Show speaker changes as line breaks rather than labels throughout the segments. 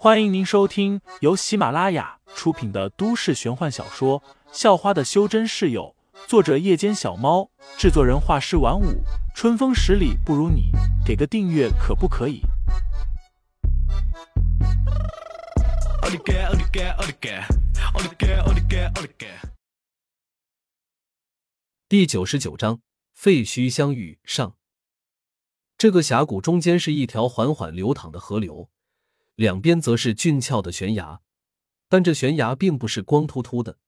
欢迎您收听由喜马拉雅出品的都市玄幻小说《校花的修真室友》，作者：夜间小猫，制作人：画师晚舞，春风十里不如你，给个订阅可不可以？
第九十九章废墟相遇上。这个峡谷中间是一条缓缓流淌的河流。两边则是俊俏的悬崖，但这悬崖并不是光秃秃的，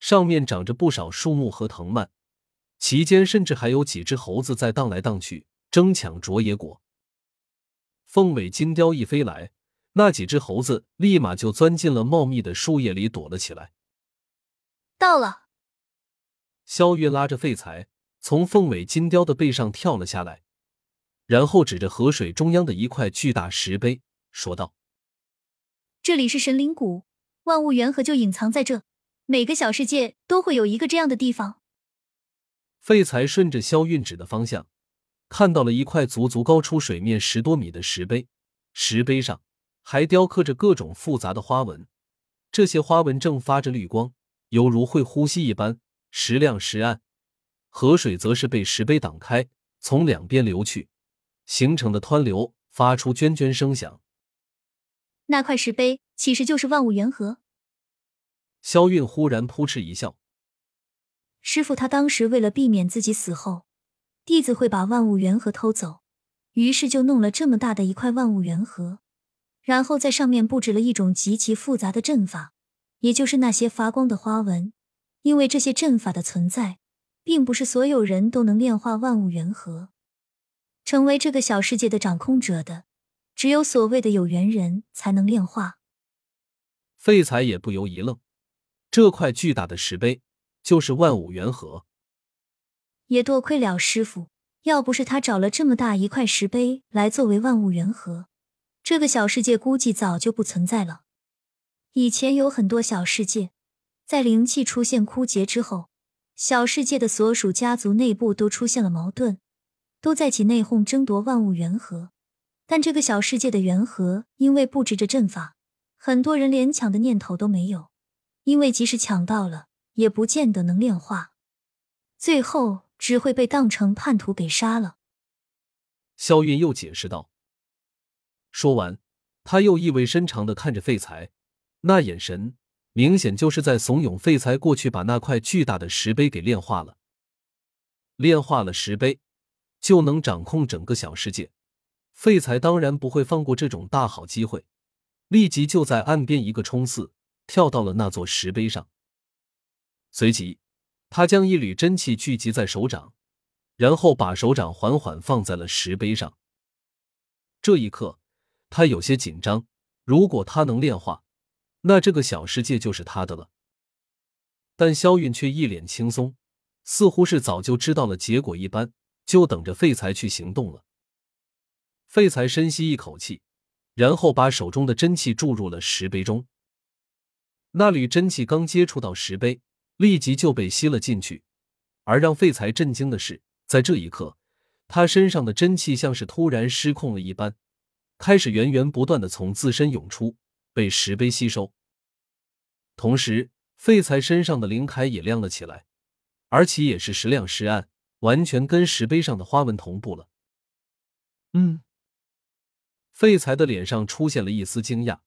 上面长着不少树木和藤蔓，其间甚至还有几只猴子在荡来荡去，争抢着野果。凤尾金雕一飞来，那几只猴子立马就钻进了茂密的树叶里躲了起来。
到了，
萧月拉着废材从凤尾金雕的背上跳了下来，然后指着河水中央的一块巨大石碑说道。
这里是神灵谷，万物缘何就隐藏在这？每个小世界都会有一个这样的地方。
废材顺着萧运指的方向，看到了一块足足高出水面十多米的石碑，石碑上还雕刻着各种复杂的花纹，这些花纹正发着绿光，犹如会呼吸一般，时亮时暗。河水则是被石碑挡开，从两边流去，形成的湍流发出涓涓声响。
那块石碑其实就是万物缘河。
萧韵忽然扑哧一笑：“
师傅他当时为了避免自己死后弟子会把万物缘河偷走，于是就弄了这么大的一块万物缘河，然后在上面布置了一种极其复杂的阵法，也就是那些发光的花纹。因为这些阵法的存在，并不是所有人都能炼化万物缘河，成为这个小世界的掌控者的。”只有所谓的有缘人才能炼化。
废材也不由一愣，这块巨大的石碑就是万物缘河。
也多亏了师傅，要不是他找了这么大一块石碑来作为万物缘核，这个小世界估计早就不存在了。以前有很多小世界，在灵气出现枯竭之后，小世界的所属家族内部都出现了矛盾，都在起内讧，争夺万物缘核。但这个小世界的缘核，因为布置着阵法，很多人连抢的念头都没有，因为即使抢到了，也不见得能炼化，最后只会被当成叛徒给杀了。
萧韵又解释道。说完，他又意味深长的看着废材，那眼神明显就是在怂恿废材过去把那块巨大的石碑给炼化了。炼化了石碑，就能掌控整个小世界。废材当然不会放过这种大好机会，立即就在岸边一个冲刺，跳到了那座石碑上。随即，他将一缕真气聚集在手掌，然后把手掌缓缓放在了石碑上。这一刻，他有些紧张。如果他能炼化，那这个小世界就是他的了。但萧韵却一脸轻松，似乎是早就知道了结果一般，就等着废材去行动了。废材深吸一口气，然后把手中的真气注入了石碑中。那缕真气刚接触到石碑，立即就被吸了进去。而让废材震惊的是，在这一刻，他身上的真气像是突然失控了一般，开始源源不断的从自身涌出，被石碑吸收。同时，废材身上的灵铠也亮了起来，而且也是时亮时暗，完全跟石碑上的花纹同步了。嗯。废材的脸上出现了一丝惊讶，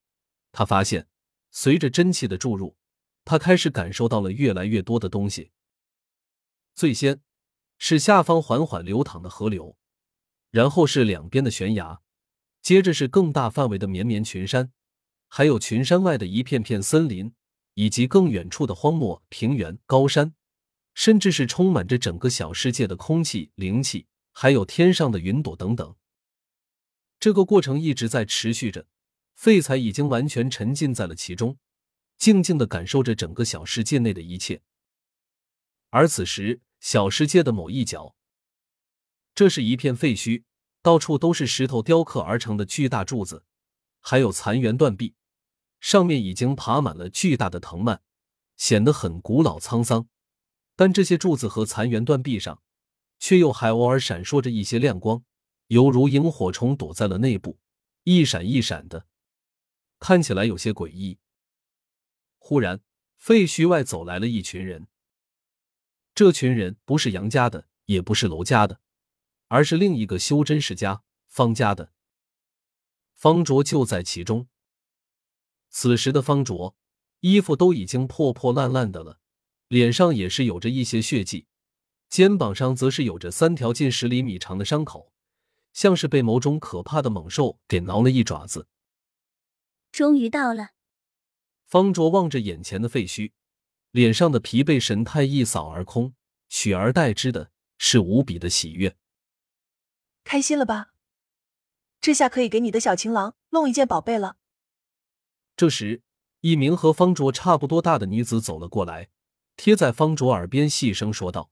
他发现，随着真气的注入，他开始感受到了越来越多的东西。最先是下方缓缓流淌的河流，然后是两边的悬崖，接着是更大范围的绵绵群山，还有群山外的一片片森林，以及更远处的荒漠、平原、高山，甚至是充满着整个小世界的空气、灵气，还有天上的云朵等等。这个过程一直在持续着，废材已经完全沉浸在了其中，静静的感受着整个小世界内的一切。而此时，小世界的某一角，这是一片废墟，到处都是石头雕刻而成的巨大柱子，还有残垣断壁，上面已经爬满了巨大的藤蔓，显得很古老沧桑。但这些柱子和残垣断壁上，却又还偶尔闪烁着一些亮光。犹如萤火虫躲在了内部，一闪一闪的。看起来有些诡异。忽然，废墟外走来了一群人。这群人不是杨家的，也不是楼家的，而是另一个修真世家方家的。方卓就在其中。此时的方卓，衣服都已经破破烂烂的了，脸上也是有着一些血迹，肩膀上则是有着三条近十厘米长的伤口，像是被某种可怕的猛兽给挠了一爪子。
终于到了。
方卓望着眼前的废墟，脸上的疲惫神态一扫而空，取而代之的是无比的喜悦。
开心了吧？这下可以给你的小情郎弄一件宝贝了。
这时，一名和方卓差不多大的女子走了过来，贴在方卓耳边细声说道：“